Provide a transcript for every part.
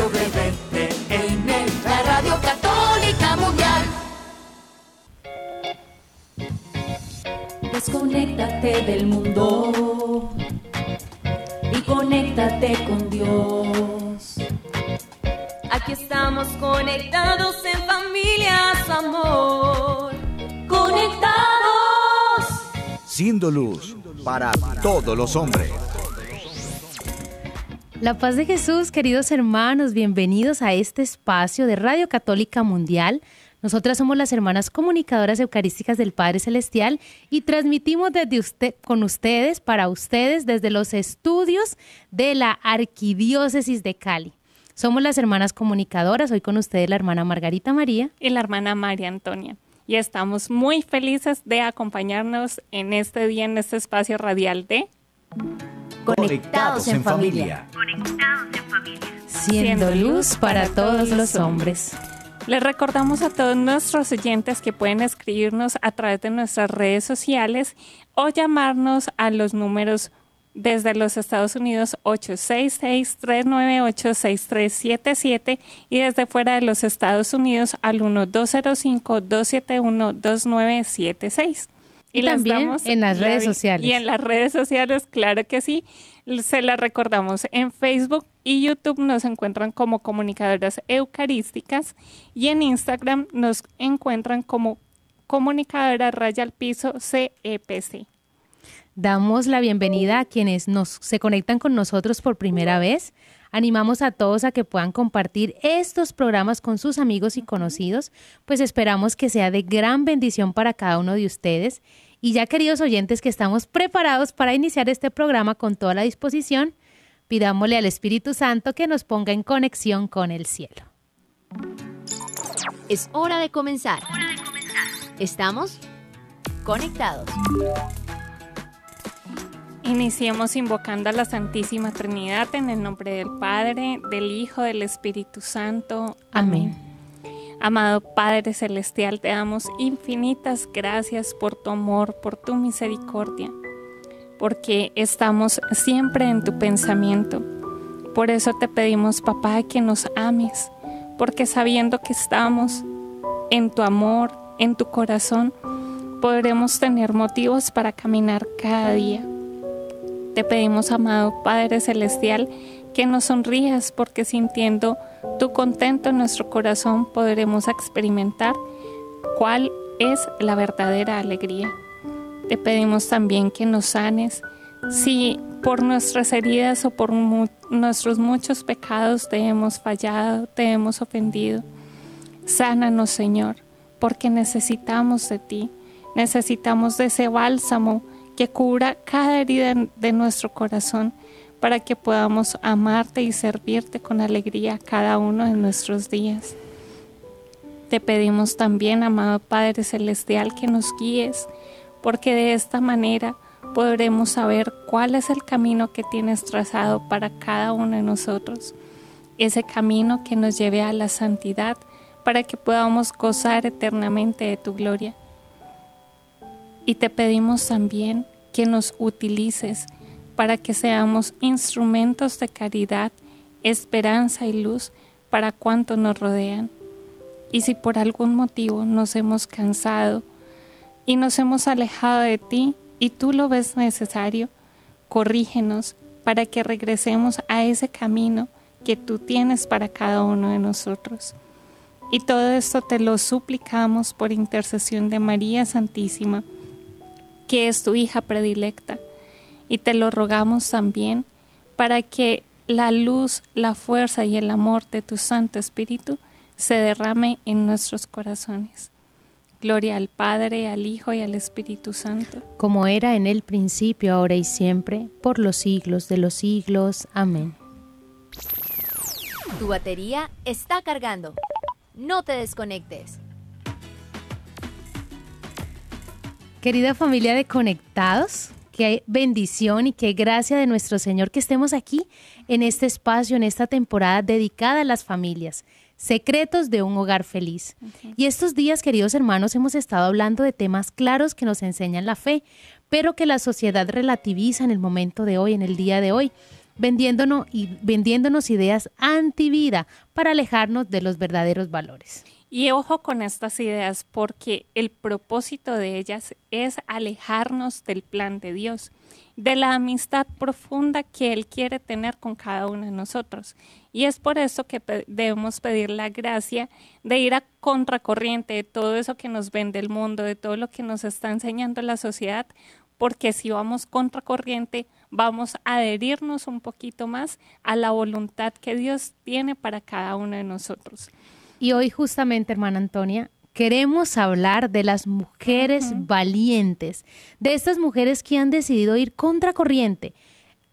WTN, la Radio Católica Mundial. Desconéctate del mundo y conéctate con Dios. Aquí estamos conectados en familias, amor. Conectados. Siendo luz para todos los hombres. La paz de Jesús, queridos hermanos, bienvenidos a este espacio de Radio Católica Mundial. Nosotras somos las hermanas comunicadoras eucarísticas del Padre Celestial y transmitimos desde usted, con ustedes, para ustedes, desde los estudios de la Arquidiócesis de Cali. Somos las hermanas comunicadoras, hoy con ustedes la hermana Margarita María y la hermana María Antonia. Y estamos muy felices de acompañarnos en este día, en este espacio radial de Conectados en familia. Siendo luz para todos los hombres. Les recordamos a todos nuestros oyentes que pueden escribirnos a través de nuestras redes sociales o llamarnos a los números desde los Estados Unidos 866-398-6377 y desde fuera de los Estados Unidos al 1205-271-2976. Y, también en las redes sociales. Y en las redes sociales, claro que sí. Se las recordamos en Facebook y YouTube nos encuentran como comunicadoras eucarísticas y en Instagram nos encuentran como comunicadora raya al piso CEPC. Damos la bienvenida a quienes nos, se conectan con nosotros por primera vez. Animamos a todos a que puedan compartir estos programas con sus amigos y conocidos, pues esperamos que sea de gran bendición para cada uno de ustedes. Y ya queridos oyentes que estamos preparados para iniciar este programa con toda la disposición, pidámosle al Espíritu Santo que nos ponga en conexión con el cielo. Es hora de comenzar. Estamos conectados. Iniciemos invocando a la Santísima Trinidad en el nombre del Padre, del Hijo, del Espíritu Santo. Amén. Amado Padre Celestial, te damos infinitas gracias por tu amor, por tu misericordia, porque estamos siempre en tu pensamiento. Por eso te pedimos, papá, que nos ames, porque sabiendo que estamos en tu amor, en tu corazón, podremos tener motivos para caminar cada día. Te pedimos, amado Padre Celestial, que nos sonrías porque sintiendo tu contento en nuestro corazón podremos experimentar cuál es la verdadera alegría. Te pedimos también que nos sanes si por nuestras heridas o por nuestros muchos pecados te hemos fallado, te hemos ofendido. Sánanos, Señor, porque necesitamos de ti, necesitamos de ese bálsamo que cura cada herida de nuestro corazón para que podamos amarte y servirte con alegría cada uno de nuestros días. Te pedimos también, amado Padre Celestial, que nos guíes, porque de esta manera podremos saber cuál es el camino que tienes trazado para cada uno de nosotros, ese camino que nos lleve a la santidad para que podamos gozar eternamente de tu gloria. Y te pedimos también que nos utilices para que seamos instrumentos de caridad, esperanza y luz para cuantos nos rodean. Y si por algún motivo nos hemos cansado y nos hemos alejado de ti y tú lo ves necesario, corrígenos para que regresemos a ese camino que tú tienes para cada uno de nosotros. Y todo esto te lo suplicamos por intercesión de María Santísima, que es tu hija predilecta y te lo rogamos también para que la luz, la fuerza y el amor de tu Santo Espíritu se derrame en nuestros corazones. Gloria al Padre, al Hijo y al Espíritu Santo. Como era en el principio, ahora y siempre, por los siglos de los siglos. Amén. Tu batería está cargando. No te desconectes. Querida familia de Conectados, qué bendición y qué gracia de nuestro Señor que estemos aquí en este espacio, en esta temporada dedicada a las familias. Secretos de un hogar feliz. Y estos días, queridos hermanos, hemos estado hablando de temas claros que nos enseñan la fe, pero que la sociedad relativiza en el momento de hoy, en el día de hoy. vendiéndonos, y, vendiéndonos ideas antivida para alejarnos de los verdaderos valores. Y ojo con estas ideas porque el propósito de ellas es alejarnos del plan de Dios, de la amistad profunda que Él quiere tener con cada uno de nosotros. Y es por eso que debemos pedir la gracia de ir a contracorriente de todo eso que nos vende el mundo, de todo lo que nos está enseñando la sociedad, porque si vamos contracorriente, vamos a adherirnos un poquito más a la voluntad que Dios tiene para cada uno de nosotros. Y hoy justamente, hermana Antonia, queremos hablar de las mujeres valientes, de estas mujeres que han decidido ir contracorriente.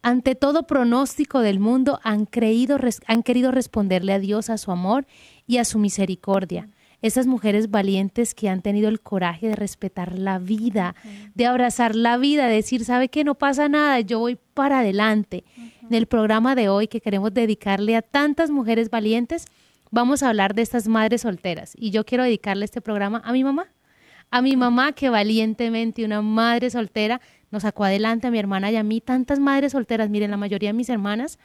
Ante todo pronóstico del mundo, han, creído, han querido responderle a Dios, a su amor y a su misericordia. Esas mujeres valientes que han tenido el coraje de respetar la vida, de abrazar la vida, de decir, sabe que no pasa nada, yo voy para adelante. En el programa de hoy que queremos dedicarle a tantas mujeres valientes, vamos a hablar de estas madres solteras. Y yo quiero dedicarle este programa a mi mamá. A mi mamá que valientemente, una madre soltera, nos sacó adelante a mi hermana y a mí. Tantas madres solteras, miren, la mayoría de mis hermanas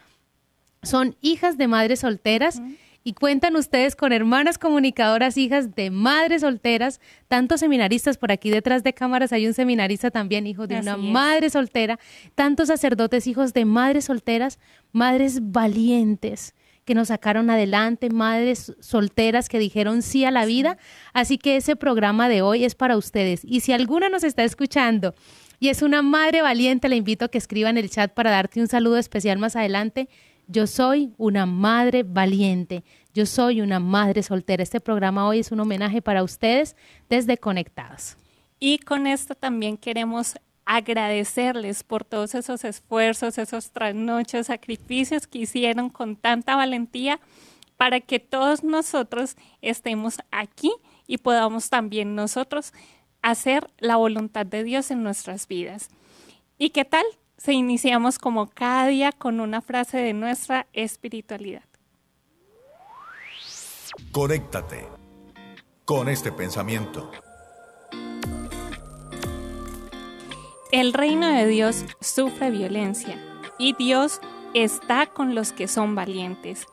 son hijas de madres solteras. Y cuentan ustedes con hermanas comunicadoras, hijas de madres solteras, tantos seminaristas por aquí detrás de cámaras, hay un seminarista también, hijo de una madre soltera, tantos sacerdotes, hijos de madres solteras, madres valientes, que nos sacaron adelante, madres solteras que dijeron sí a la vida. Así que ese programa de hoy es para ustedes. Y si alguna nos está escuchando y es una madre valiente, le invito a que escriba en el chat para darte un saludo especial más adelante. Yo soy una madre valiente. Yo soy una madre soltera. Este programa hoy es un homenaje para ustedes desde Conectados. Y con esto también queremos agradecerles por todos esos esfuerzos, esos trasnochos, sacrificios que hicieron con tanta valentía para que todos nosotros estemos aquí y podamos también nosotros hacer la voluntad de Dios en nuestras vidas. ¿Y qué tal? Se iniciamos como cada día con una frase de nuestra espiritualidad. Conéctate con este pensamiento. El reino de Dios sufre violencia y Dios está con los que son valientes.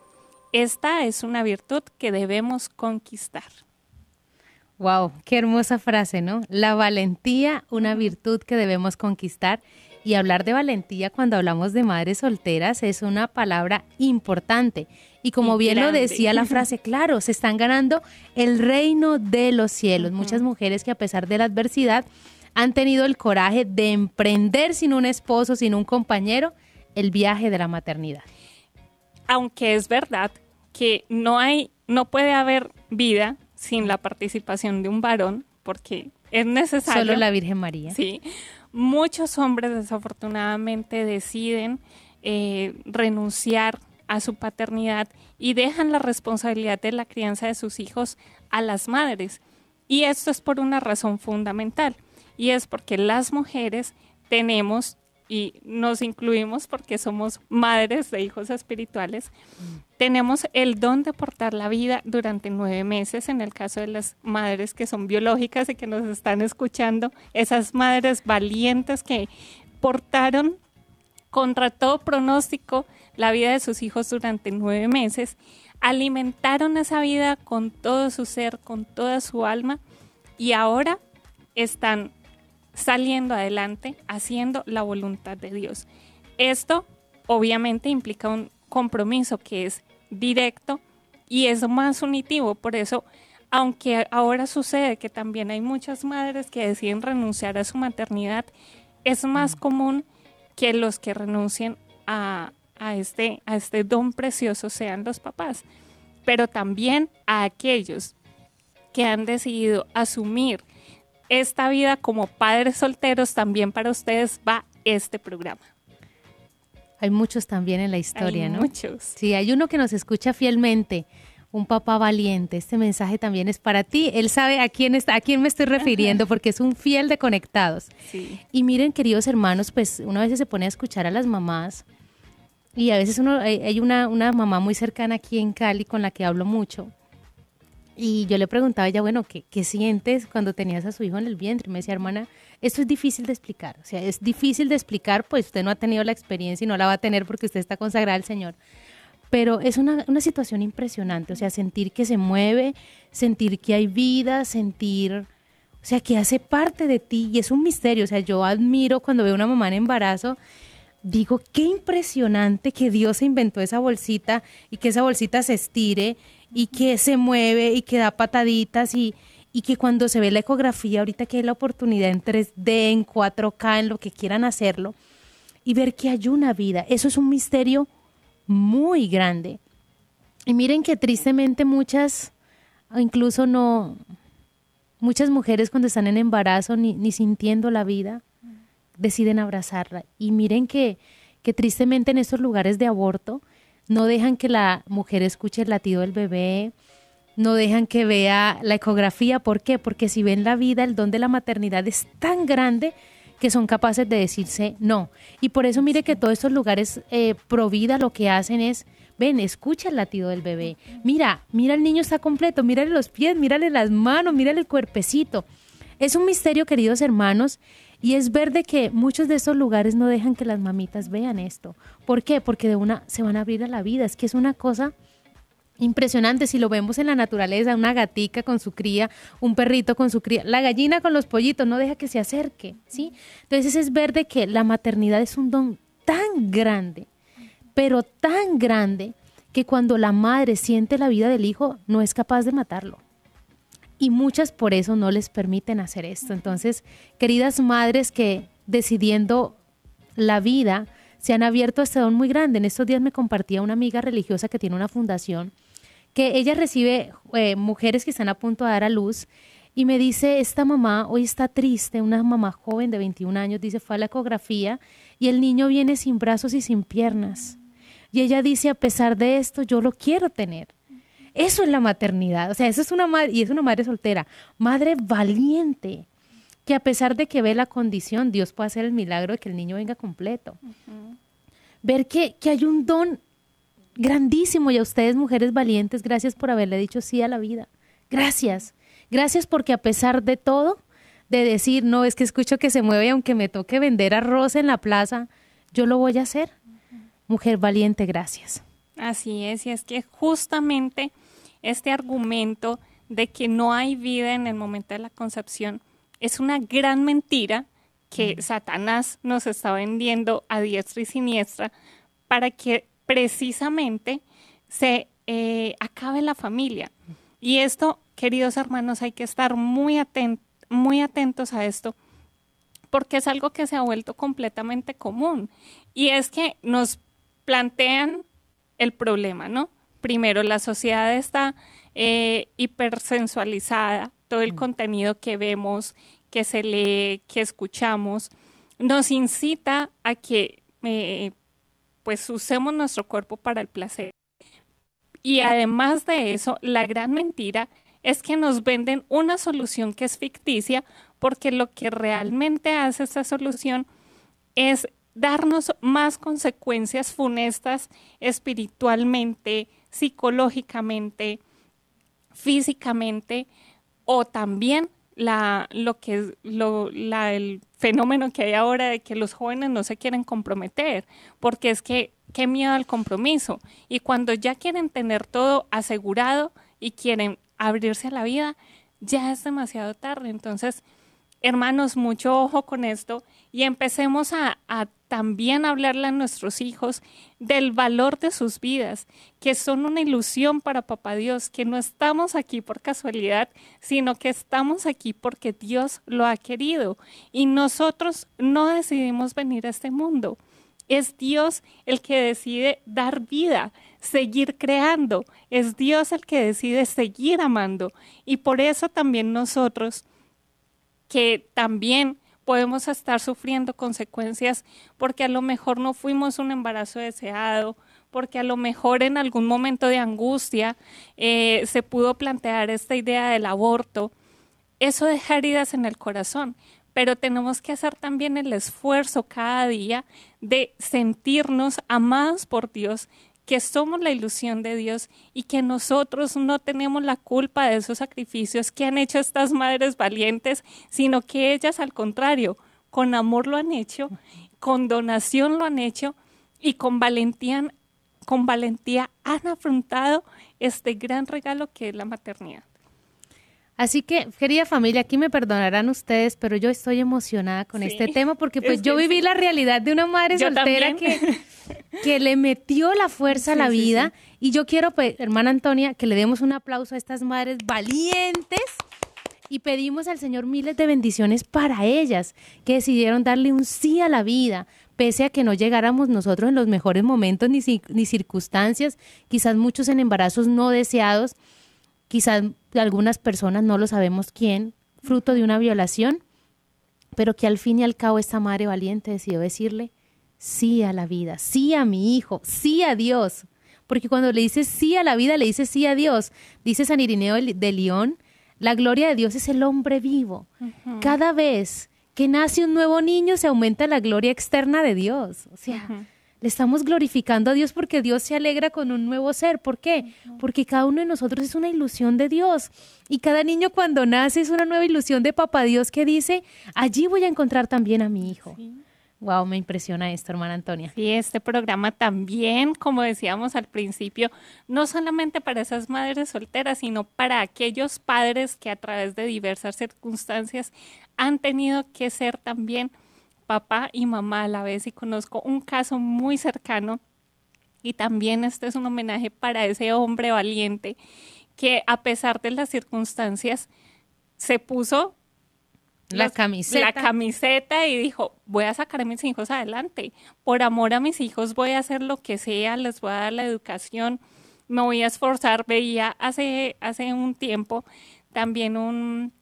Esta es una virtud que debemos conquistar. Wow, qué hermosa frase, ¿no? La valentía, una virtud que debemos conquistar. Y hablar de valentía cuando hablamos de madres solteras es una palabra importante. Y como bien lo decía la frase, claro, se están ganando el reino de los cielos. Muchas mujeres que a pesar de la adversidad han tenido el coraje de emprender sin un esposo, sin un compañero, el viaje de la maternidad. Aunque es verdad que no hay, no puede haber vida sin la participación de un varón, porque es necesario. Solo la Virgen María. Sí. Muchos hombres desafortunadamente deciden eh, renunciar a su paternidad y dejan la responsabilidad de la crianza de sus hijos a las madres. Y esto es por una razón fundamental y es porque las mujeres tenemos, y nos incluimos porque somos madres de hijos espirituales, tenemos el don de portar la vida durante nueve meses, en el caso de las madres que son biológicas y que nos están escuchando, esas madres valientes que portaron contra todo pronóstico la vida de sus hijos durante nueve meses, alimentaron esa vida con todo su ser, con toda su alma, y ahora están saliendo adelante, haciendo la voluntad de Dios. Esto obviamente implica un compromiso que es directo y es más unitivo. Por eso, aunque ahora sucede que también hay muchas madres que deciden renunciar a su maternidad, es más común que los que renuncien a, este, a este don precioso sean los papás, pero también a aquellos que han decidido asumir esta vida como padres solteros, también para ustedes va este programa. Hay muchos también en la historia, hay ¿no? Muchos. Sí, hay uno que nos escucha fielmente, un papá valiente. Este mensaje también es para ti. Él sabe a quién está, a quién me estoy refiriendo, porque es un fiel de conectados. Sí. Y miren, queridos hermanos, pues una vez se pone a escuchar a las mamás. Y a veces uno, hay una, una mamá muy cercana aquí en Cali con la que hablo mucho Y yo le preguntaba a ella, bueno, ¿qué, ¿qué sientes cuando tenías a su hijo en el vientre? Y me decía, hermana, esto es difícil de explicar. O sea, es difícil de explicar, pues usted no ha tenido la experiencia y no la va a tener porque usted está consagrada al Señor. Pero es una, una situación impresionante, o sea, sentir que se mueve, sentir que hay vida, sentir, o sea, que hace parte de ti y es un misterio. O sea, yo admiro cuando veo a una mamá en embarazo digo, qué impresionante que Dios inventó esa bolsita y que esa bolsita se estire y que se mueve y que da pataditas y, y que cuando se ve la ecografía, ahorita que hay la oportunidad en 3D, en 4K, en lo que quieran hacerlo, y ver que hay una vida, eso es un misterio muy grande. Y miren que tristemente muchas, incluso no, muchas mujeres cuando están en embarazo ni, ni sintiendo la vida, deciden abrazarla. Y miren que, que tristemente en estos lugares de aborto no dejan que la mujer escuche el latido del bebé, no dejan que vea la ecografía. ¿Por qué? Porque si ven la vida, el don de la maternidad es tan grande que son capaces de decirse no. Y por eso mire que todos estos lugares eh, pro vida lo que hacen es, ven, escucha el latido del bebé. Mira, mira el niño está completo, mírale los pies, mírale las manos, mírale el cuerpecito. Es un misterio, queridos hermanos, y es ver de que muchos de esos lugares no dejan que las mamitas vean esto. ¿Por qué? Porque de una se van a abrir a la vida. Es que es una cosa impresionante. Si lo vemos en la naturaleza, una gatica con su cría, un perrito con su cría, la gallina con los pollitos, no deja que se acerque, ¿sí? Entonces es ver de que la maternidad es un don tan grande, pero tan grande que cuando la madre siente la vida del hijo, no es capaz de matarlo y muchas por eso no les permiten hacer esto. Entonces, queridas madres que decidiendo la vida se han abierto a este don muy grande. En estos días me compartía una amiga religiosa que tiene una fundación que ella recibe eh, mujeres que están a punto de dar a luz y me dice, esta mamá hoy está triste, una mamá joven de 21 años, dice, fue a la ecografía y el niño viene sin brazos y sin piernas. Y ella dice, a pesar de esto, yo lo quiero tener. Eso es la maternidad. O sea, eso es una madre, y es una madre soltera, madre valiente, que a pesar de que ve la condición, Dios puede hacer el milagro de que el niño venga completo. Ver que, que hay un don grandísimo y a ustedes, mujeres valientes, gracias por haberle dicho sí a la vida. Gracias. Gracias porque a pesar de todo, de decir, no, es que escucho que se mueve aunque me toque vender arroz en la plaza, yo lo voy a hacer. Mujer valiente, gracias. Así es, y es que justamente este argumento de que no hay vida en el momento de la concepción es una gran mentira que Satanás nos está vendiendo a diestra y siniestra para que precisamente se eh, acabe la familia. Y esto, queridos hermanos, hay que estar muy, muy atentos a esto porque es algo que se ha vuelto completamente común. Y es que nos plantean el problema, ¿no? Primero, la sociedad está eh, hipersensualizada, todo el mm. contenido que vemos, que se lee, que escuchamos, nos incita a que eh, pues usemos nuestro cuerpo para el placer. Y además de eso, la gran mentira es que nos venden una solución que es ficticia porque lo que realmente hace esa solución es darnos más consecuencias funestas espiritualmente, psicológicamente, físicamente, o también lo que lo, la, el fenómeno que hay ahora de que los jóvenes no se quieren comprometer, porque es que qué miedo al compromiso. Y cuando ya quieren tener todo asegurado y quieren abrirse a la vida, ya es demasiado tarde. Entonces, hermanos, mucho ojo con esto y empecemos a, también hablarle a nuestros hijos del valor de sus vidas, que son una ilusión para Papá Dios, que no estamos aquí por casualidad, sino que estamos aquí porque Dios lo ha querido y nosotros no decidimos venir a este mundo. Es Dios el que decide dar vida, seguir creando. Es Dios el que decide seguir amando. Y por eso también nosotros que también podemos estar sufriendo consecuencias porque a lo mejor no fuimos un embarazo deseado, porque a lo mejor en algún momento de angustia eh, se pudo plantear esta idea del aborto. Eso deja heridas en el corazón, pero tenemos que hacer también el esfuerzo cada día de sentirnos amados por Dios, que somos la ilusión de Dios y que nosotros no tenemos la culpa de esos sacrificios que han hecho estas madres valientes, sino que ellas al contrario, con amor lo han hecho, con donación lo han hecho y con valentía, con valentía han afrontado este gran regalo que es la maternidad. Así que, querida familia, aquí me perdonarán ustedes, pero yo estoy emocionada con este tema porque pues yo viví la realidad de una madre soltera que, que le metió la fuerza a la vida. Y yo quiero, pues, hermana Antonia, que le demos un aplauso a estas madres valientes. Y pedimos al Señor miles de bendiciones para ellas, que decidieron darle un sí a la vida, pese a que no llegáramos nosotros en los mejores momentos ni, ni circunstancias, quizás muchos en embarazos no deseados, quizás algunas personas, no lo sabemos quién, fruto de una violación, pero que al fin y al cabo esta madre valiente decidió decirle sí a la vida, sí a mi hijo, sí a Dios. Porque cuando le dices sí a la vida, le dices sí a Dios. Dice San Irineo de León, la gloria de Dios es el hombre vivo. Cada vez que nace un nuevo niño se aumenta la gloria externa de Dios. O sea, le estamos glorificando a Dios porque Dios se alegra con un nuevo ser. ¿Por qué? Porque cada uno de nosotros es una ilusión de Dios. Y cada niño cuando nace es una nueva ilusión de Papá Dios que dice, allí voy a encontrar también a mi hijo. Wow, me impresiona esto, hermana Antonia. Y este programa también, como decíamos al principio, no solamente para esas madres solteras, sino para aquellos padres que a través de diversas circunstancias han tenido que ser también papá y mamá a la vez y conozco un caso muy cercano y también este es un homenaje para ese hombre valiente que a pesar de las circunstancias se puso la camiseta. la camiseta y dijo, voy a sacar a mis hijos adelante. Por amor a mis hijos voy a hacer lo que sea, les voy a dar la educación, me voy a esforzar. Veía hace, hace un tiempo también un,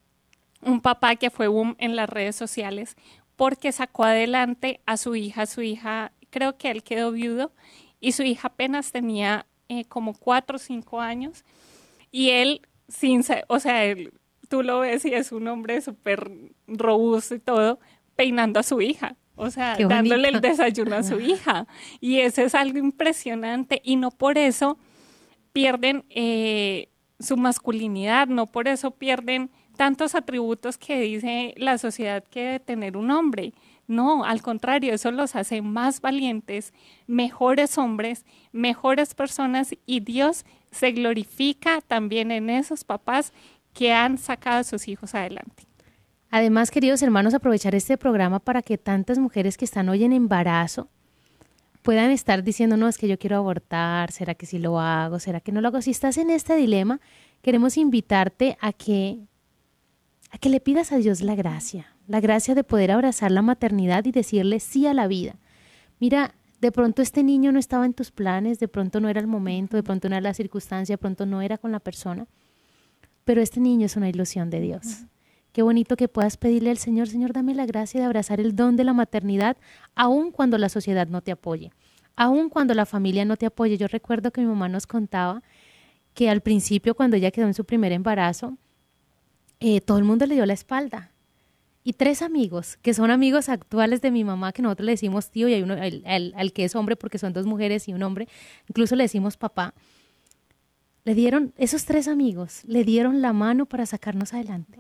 un papá que fue boom en las redes sociales porque sacó adelante a su hija. Su hija, creo que él quedó viudo y su hija apenas tenía eh, como cuatro o cinco años y él, sin, o sea, tú lo ves y es un hombre súper robusto y todo, peinando a su hija. O sea, dándole el desayuno a su hija. Y eso es algo impresionante. Y no por eso pierden eh, su masculinidad, no por eso pierden tantos atributos que dice la sociedad que debe tener un hombre. No, al contrario, eso los hace más valientes, mejores hombres, mejores personas y Dios se glorifica también en esos papás que han sacado a sus hijos adelante. Además, queridos hermanos, aprovechar este programa para que tantas mujeres que están hoy en embarazo puedan estar diciendo, no, es que yo quiero abortar, ¿será que sí lo hago? ¿Será que no lo hago? Si estás en este dilema, queremos invitarte a que a que le pidas a Dios la gracia, la gracia de poder abrazar la maternidad y decirle sí a la vida. Mira, de pronto este niño no estaba en tus planes, de pronto no era el momento, de pronto no era la circunstancia, de pronto no era con la persona, pero este niño es una ilusión de Dios. Qué bonito que puedas pedirle al Señor, Señor, dame la gracia de abrazar el don de la maternidad, aun cuando la sociedad no te apoye, aun cuando la familia no te apoye. Yo recuerdo que mi mamá nos contaba que al principio, cuando ella quedó en su primer embarazo, eh, todo el mundo le dio la espalda. Y tres amigos, que son amigos actuales de mi mamá, que nosotros le decimos tío y hay uno, al, que es hombre, porque son dos mujeres y un hombre, incluso le decimos papá, le dieron, esos tres amigos, le dieron la mano para sacarnos adelante.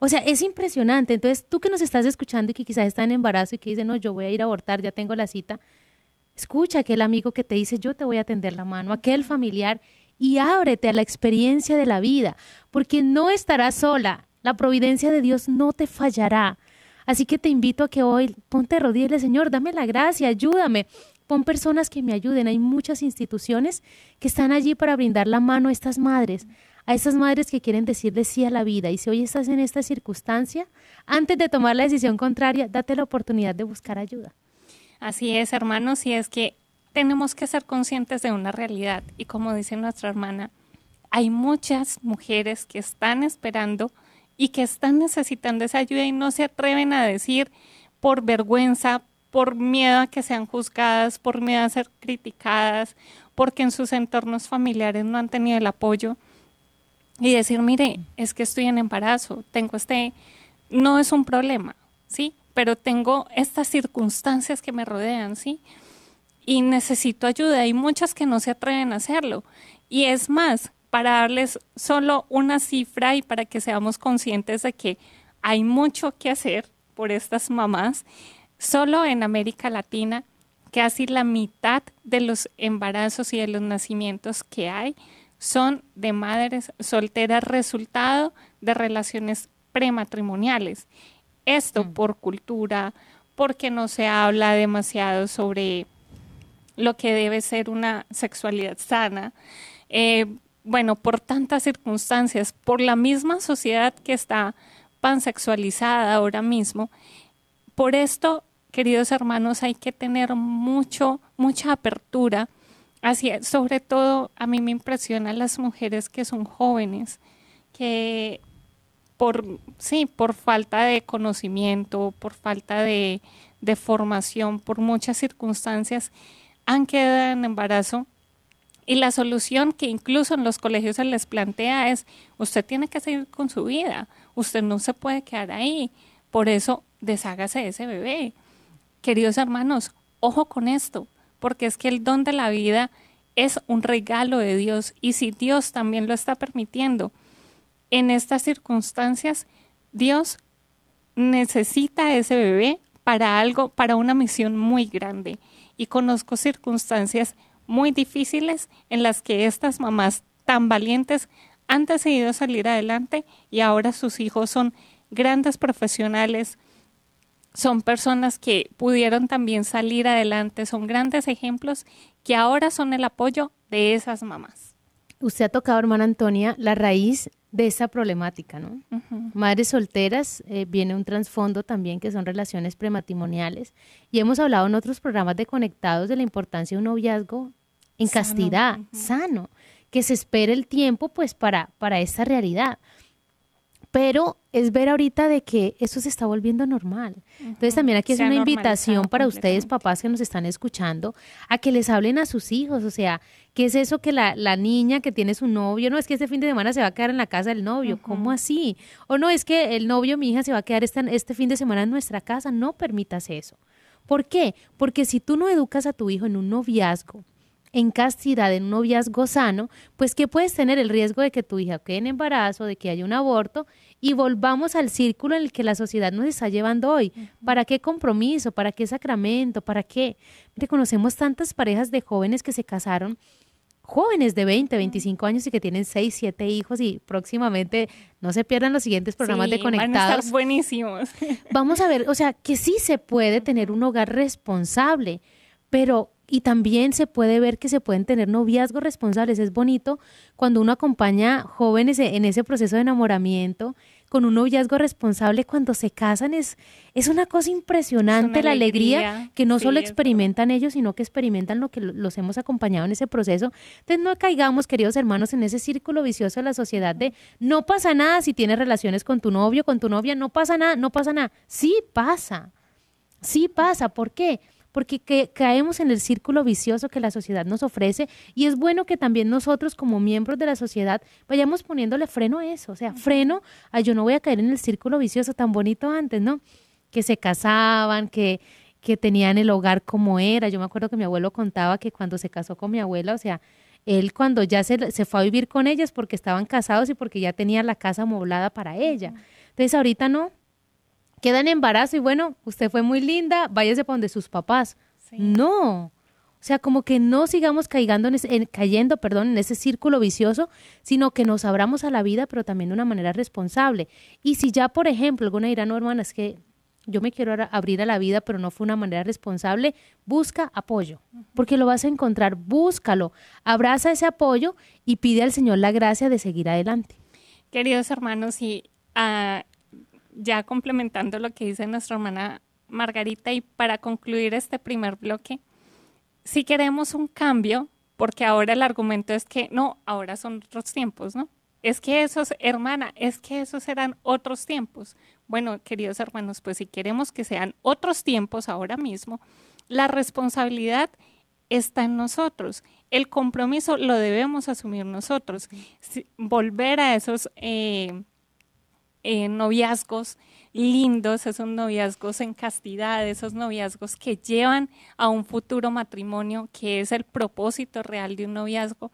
O sea, es impresionante. Entonces, tú que nos estás escuchando y que quizás está en embarazo y que dice, no, yo voy a ir a abortar, ya tengo la cita, escucha aquel amigo que te dice, yo te voy a tender la mano, aquel familiar y ábrete a la experiencia de la vida, porque no estarás sola. La providencia de Dios no te fallará. Así que te invito a que hoy ponte rodillas, Señor, dame la gracia, ayúdame. Pon personas que me ayuden. Hay muchas instituciones que están allí para brindar la mano a estas madres, a esas madres que quieren decirle sí a la vida. Y si hoy estás en esta circunstancia, antes de tomar la decisión contraria, date la oportunidad de buscar ayuda. Así es, hermanos, y es que tenemos que ser conscientes de una realidad y como dice nuestra hermana, hay muchas mujeres que están esperando y que están necesitando esa ayuda y no se atreven a decir por vergüenza, por miedo a que sean juzgadas, por miedo a ser criticadas, porque en sus entornos familiares no han tenido el apoyo y decir, mire, es que estoy en embarazo, tengo este, no es un problema, ¿sí? Pero tengo estas circunstancias que me rodean, ¿sí? Y necesito ayuda. Hay muchas que no se atreven a hacerlo. Y es más, para darles solo una cifra y para que seamos conscientes de que hay mucho que hacer por estas mamás, solo en América Latina, casi la mitad de los embarazos y de los nacimientos que hay son de madres solteras resultado de relaciones prematrimoniales. Esto mm. por cultura, porque no se habla demasiado sobre lo que debe ser una sexualidad sana. Eh, bueno, por tantas circunstancias, por la misma sociedad que está pansexualizada ahora mismo. Por esto, queridos hermanos, hay que tener mucho, mucha apertura sobre todo a mí me impresionan las mujeres que son jóvenes, que por, sí, por falta de conocimiento, por falta de, de formación, por muchas circunstancias, han quedado en embarazo y la solución que incluso en los colegios se les plantea es, usted tiene que seguir con su vida, usted no se puede quedar ahí, por eso deshágase de ese bebé. Queridos hermanos, ojo con esto, porque es que el don de la vida es un regalo de Dios y si Dios también lo está permitiendo, en estas circunstancias, Dios necesita ese bebé para algo, para una misión muy grande. Y conozco circunstancias muy difíciles en las que estas mamás tan valientes han decidido salir adelante y ahora sus hijos son grandes profesionales, son personas que pudieron también salir adelante, son grandes ejemplos que ahora son el apoyo de esas mamás. Usted ha tocado, hermana Antonia, la raíz de esa problemática, ¿no? Madres solteras, eh, viene un trasfondo también que son relaciones prematrimoniales. Y hemos hablado en otros programas de Conectados de la importancia de un noviazgo en castidad, sano, que se espere el tiempo pues para, para esta realidad pero es ver ahorita de que eso se está volviendo normal. Entonces también aquí es una invitación para ustedes, papás que nos están escuchando, a que les hablen a sus hijos, o sea, ¿qué es eso que la, la niña que tiene su novio, no es que este fin de semana se va a quedar en la casa del novio, ¿cómo así? O no es que el novio, mi hija, se va a quedar este, este fin de semana en nuestra casa, no permitas eso. ¿Por qué? Porque si tú no educas a tu hijo en un noviazgo, en castidad, en un noviazgo sano, pues que puedes tener el riesgo de que tu hija quede en embarazo, de que haya un aborto y volvamos al círculo en el que la sociedad nos está llevando hoy. ¿Para qué compromiso? ¿Para qué sacramento? ¿Para qué? Reconocemos tantas parejas de jóvenes que se casaron jóvenes de 20, 25 años y que tienen 6, 7 hijos y próximamente no se pierdan los siguientes programas de Conectados. Van a estar buenísimos. Vamos a ver, o sea, que sí se puede tener un hogar responsable, pero y también se puede ver que se pueden tener noviazgos responsables. Es bonito cuando uno acompaña jóvenes e, en ese proceso de enamoramiento con un noviazgo responsable cuando se casan. Es, es una cosa impresionante la alegría, que no solo experimentan ellos, sino que experimentan lo que los hemos acompañado en ese proceso. Entonces no caigamos, queridos hermanos, en ese círculo vicioso de la sociedad de no pasa nada si tienes relaciones con tu novio, con tu novia, no pasa nada, no pasa nada. Sí pasa. Sí pasa. ¿Por qué? Porque caemos en el círculo vicioso que la sociedad nos ofrece y es bueno que también nosotros como miembros de la sociedad vayamos poniéndole freno a eso, o sea, freno a yo no voy a caer en el círculo vicioso tan bonito antes, ¿no? Que se casaban, que, que tenían el hogar como era. Yo me acuerdo que mi abuelo contaba que cuando se casó con mi abuela, o sea, él cuando ya se, se fue a vivir con ellas porque estaban casados y porque ya tenía la casa amoblada para ella. Entonces ahorita no, queda en embarazo y bueno, usted fue muy linda, váyase para donde sus papás. No. O sea, como que no sigamos cayendo en cayendo perdón, en ese círculo vicioso, sino que nos abramos a la vida, pero también de una manera responsable. Y si ya, por ejemplo, alguna dirá, no, hermana, es que yo me quiero abrir a la vida, pero no fue una manera responsable, busca apoyo, porque lo vas a encontrar, búscalo, abraza ese apoyo y pide al Señor la gracia de seguir adelante. Queridos hermanos, y uh, ya complementando lo que dice nuestra hermana Margarita, y para concluir este primer bloque, si queremos un cambio, porque ahora el argumento es que no, ahora son otros tiempos, ¿no? Es que esos, hermana, es que esos eran otros tiempos. Bueno, queridos hermanos, pues si queremos que sean otros tiempos ahora mismo, la responsabilidad está en nosotros. El compromiso lo debemos asumir nosotros. volver a esos eh, eh, noviazgos lindos, esos noviazgos en castidad, esos noviazgos que llevan a un futuro matrimonio, que es el propósito real de un noviazgo.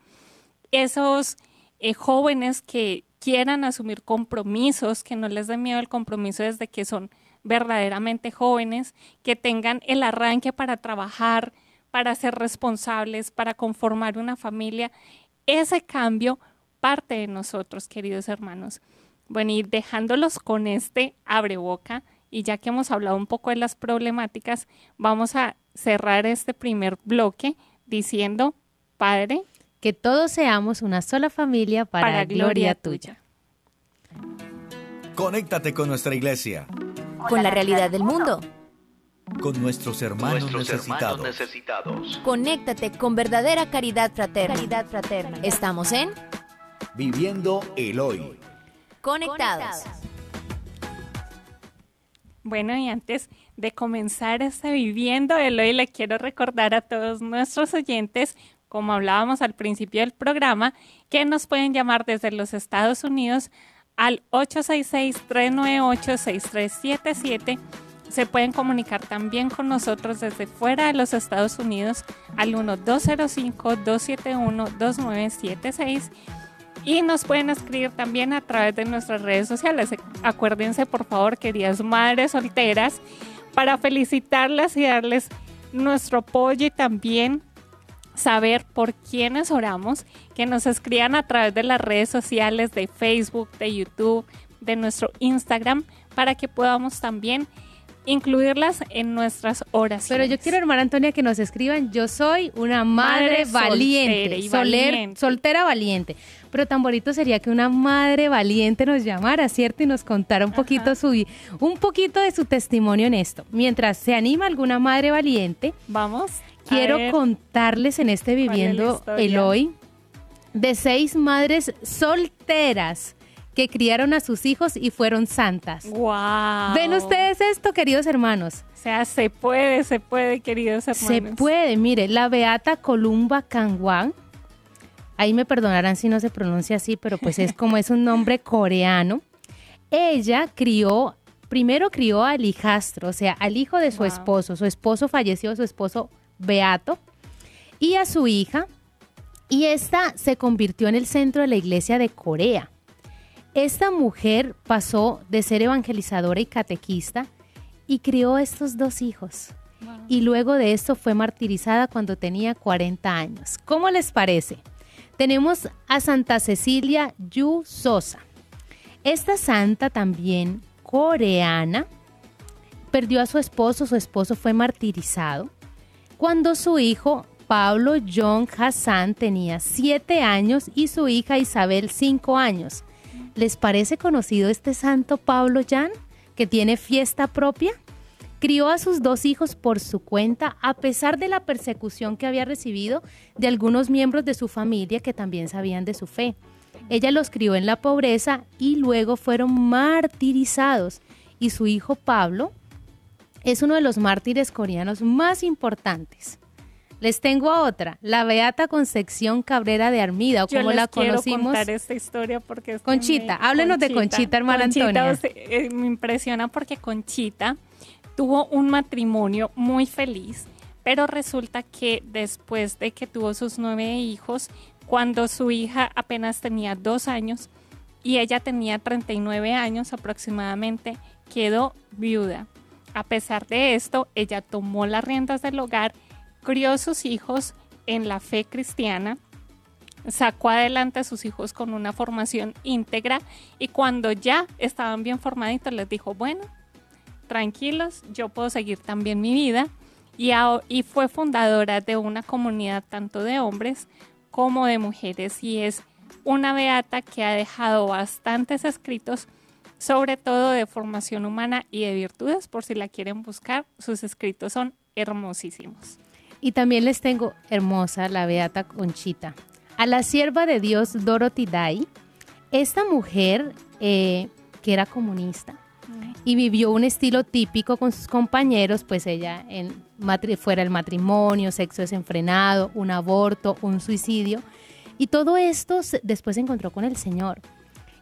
Esos eh, jóvenes que quieran asumir compromisos, que no les dé miedo el compromiso desde que son verdaderamente jóvenes, que tengan el arranque para trabajar, para ser responsables, para conformar una familia. Ese cambio parte de nosotros, queridos hermanos. Bueno, y dejándolos con este abre boca, y ya que hemos hablado un poco de las problemáticas, vamos a cerrar este primer bloque diciendo, Padre, que todos seamos una sola familia para, gloria, tuya. Conéctate con nuestra iglesia. Con la realidad del mundo. Con nuestros hermanos, Nuestros necesitados. hermanos necesitados. Conéctate con verdadera caridad fraterna. Caridad fraterna. Estamos en Viviendo el hoy. Conectados. Bueno, y antes de comenzar este viviendo el hoy, le quiero recordar a todos nuestros oyentes, como hablábamos al principio del programa, que nos pueden llamar desde los Estados Unidos al 866-398-6377. Se pueden comunicar también con nosotros desde fuera de los Estados Unidos al 1205-271-2976 y nos pueden escribir también a través de nuestras redes sociales. Acuérdense, por favor, queridas madres solteras, para felicitarlas y darles nuestro apoyo y también saber por quiénes oramos, que nos escriban a través de las redes sociales de Facebook, de YouTube, de nuestro Instagram, para que podamos también incluirlas en nuestras oraciones. Pero yo quiero, hermana Antonia, que nos escriban, yo soy una madre, valiente, soler- valiente. soltera valiente. Pero tan bonito sería que una madre valiente nos llamara, ¿cierto? Y nos contara un poquito su un poquito de su testimonio en esto. Mientras se anima alguna madre valiente, Vamos. quiero ver. contarles en este Viviendo el Hoy de seis madres solteras que criaron a sus hijos y fueron santas. Wow. ¿Ven ustedes esto, queridos hermanos? O sea, se puede, se puede, queridos hermanos. Se puede, mire, la Beata Columba Kangwan, ahí me perdonarán si no se pronuncia así, pero pues es como es un nombre coreano. Ella crió, primero crió al hijastro, o sea, al hijo de su Wow. esposo. Su esposo falleció, su esposo Beato, y a su hija, y esta se convirtió en el centro de la iglesia de Corea. Esta mujer pasó de ser evangelizadora y catequista y crió estos dos hijos. Y luego de esto fue martirizada cuando tenía 40 años. ¿Cómo les parece? Tenemos a Santa Cecilia Yu Sosa. Esta santa también coreana perdió a su esposo, su esposo fue martirizado. Cuando su hijo Pablo John Hassan tenía 7 años y su hija Isabel 5 años. ¿Les parece conocido este santo Pablo Jan, que tiene fiesta propia? Crió a sus dos hijos por su cuenta a pesar de la persecución que había recibido de algunos miembros de su familia que también sabían de su fe. Ella los crió en la pobreza y luego fueron martirizados. Y su hijo Pablo es uno de los mártires coreanos más importantes. Les tengo a otra, la Beata Concepción Cabrera de Armida, o Yo como les la conocimos. contar esta historia porque es Conchita, me- háblenos de Conchita, hermana Antonia. o sea, eh, me impresiona porque Conchita tuvo un matrimonio muy feliz, pero resulta que después de que tuvo sus nueve hijos, cuando su hija apenas tenía dos años y ella tenía 39 años aproximadamente, quedó viuda. A pesar de esto, ella tomó las riendas del hogar, crió sus hijos en la fe cristiana, sacó adelante a sus hijos con una formación íntegra y cuando ya estaban bien formaditos les dijo, bueno, tranquilos, yo puedo seguir también mi vida y, y fue fundadora de una comunidad tanto de hombres como de mujeres y es una beata que ha dejado bastantes escritos sobre todo de formación humana y de virtudes, por si la quieren buscar, sus escritos son hermosísimos. Y también les tengo hermosa la Beata Conchita. A la sierva de Dios Dorothy Day, esta mujer eh, que era comunista y vivió un estilo típico con sus compañeros, pues ella en fuera el matrimonio, sexo desenfrenado, un aborto, un suicidio. Y todo esto se- después se encontró con el Señor.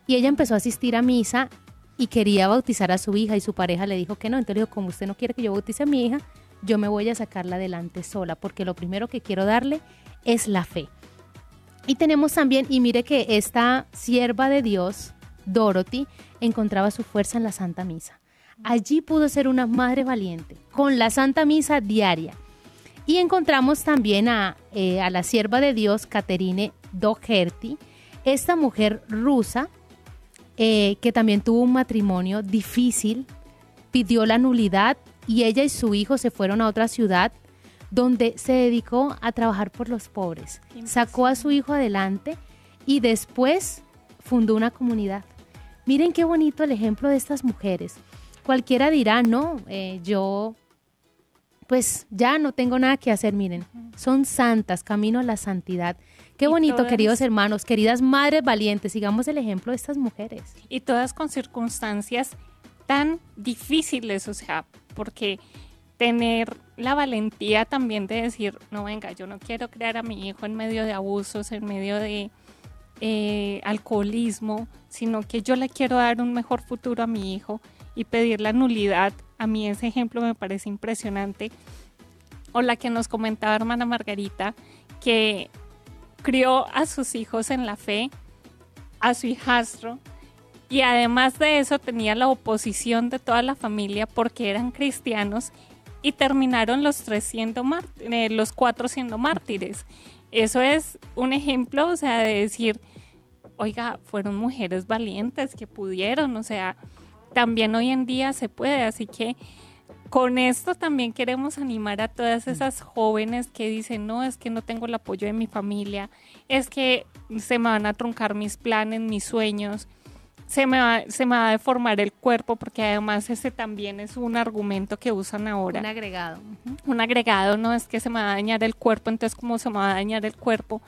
Y ella empezó a asistir a misa y quería bautizar a su hija y su pareja le dijo que no. Entonces dijo, como usted no quiere que yo bautice a mi hija, yo me voy a sacarla adelante sola, porque lo primero que quiero darle es la fe. Y tenemos también, y mire que esta sierva de Dios, Dorothy, encontraba su fuerza en la Santa Misa. Allí pudo ser una madre valiente, con la Santa Misa diaria. Y encontramos también a, eh, a la sierva de Dios, Caterine Doherty, esta mujer rusa, eh, que también tuvo un matrimonio difícil, pidió la nulidad y ella y su hijo se fueron a otra ciudad donde se dedicó a trabajar por los pobres. Sacó a su hijo adelante y después fundó una comunidad. Miren qué bonito el ejemplo de estas mujeres. Cualquiera dirá, no, eh, yo pues ya no tengo nada que hacer, miren, son santas, camino a la santidad. Qué bonito, queridos hermanos, queridas madres valientes, sigamos el ejemplo de estas mujeres. Y todas con circunstancias tan difíciles, o sea, porque tener la valentía también de decir, no venga, yo no quiero crear a mi hijo en medio de abusos, en medio de eh, alcoholismo, sino que yo le quiero dar un mejor futuro a mi hijo y pedir la nulidad. A mí ese ejemplo me parece impresionante. O la que nos comentaba hermana Margarita, que crió a sus hijos en la fe, a su hijastro, y además de eso tenía la oposición de toda la familia porque eran cristianos y terminaron los tres siendo eh, los cuatro siendo mártires. Eso es un ejemplo, o sea, de decir, oiga, fueron mujeres valientes que pudieron, o sea, también hoy en día se puede, así que con esto también queremos animar a todas esas jóvenes que dicen, no, es que no tengo el apoyo de mi familia, es que se me van a truncar mis planes, mis sueños, se me, va, se me va a deformar el cuerpo, porque además ese también es un argumento que usan ahora. Un agregado. Un agregado, no es que se me va a dañar el cuerpo, entonces ¿cómo se me va a dañar el cuerpo?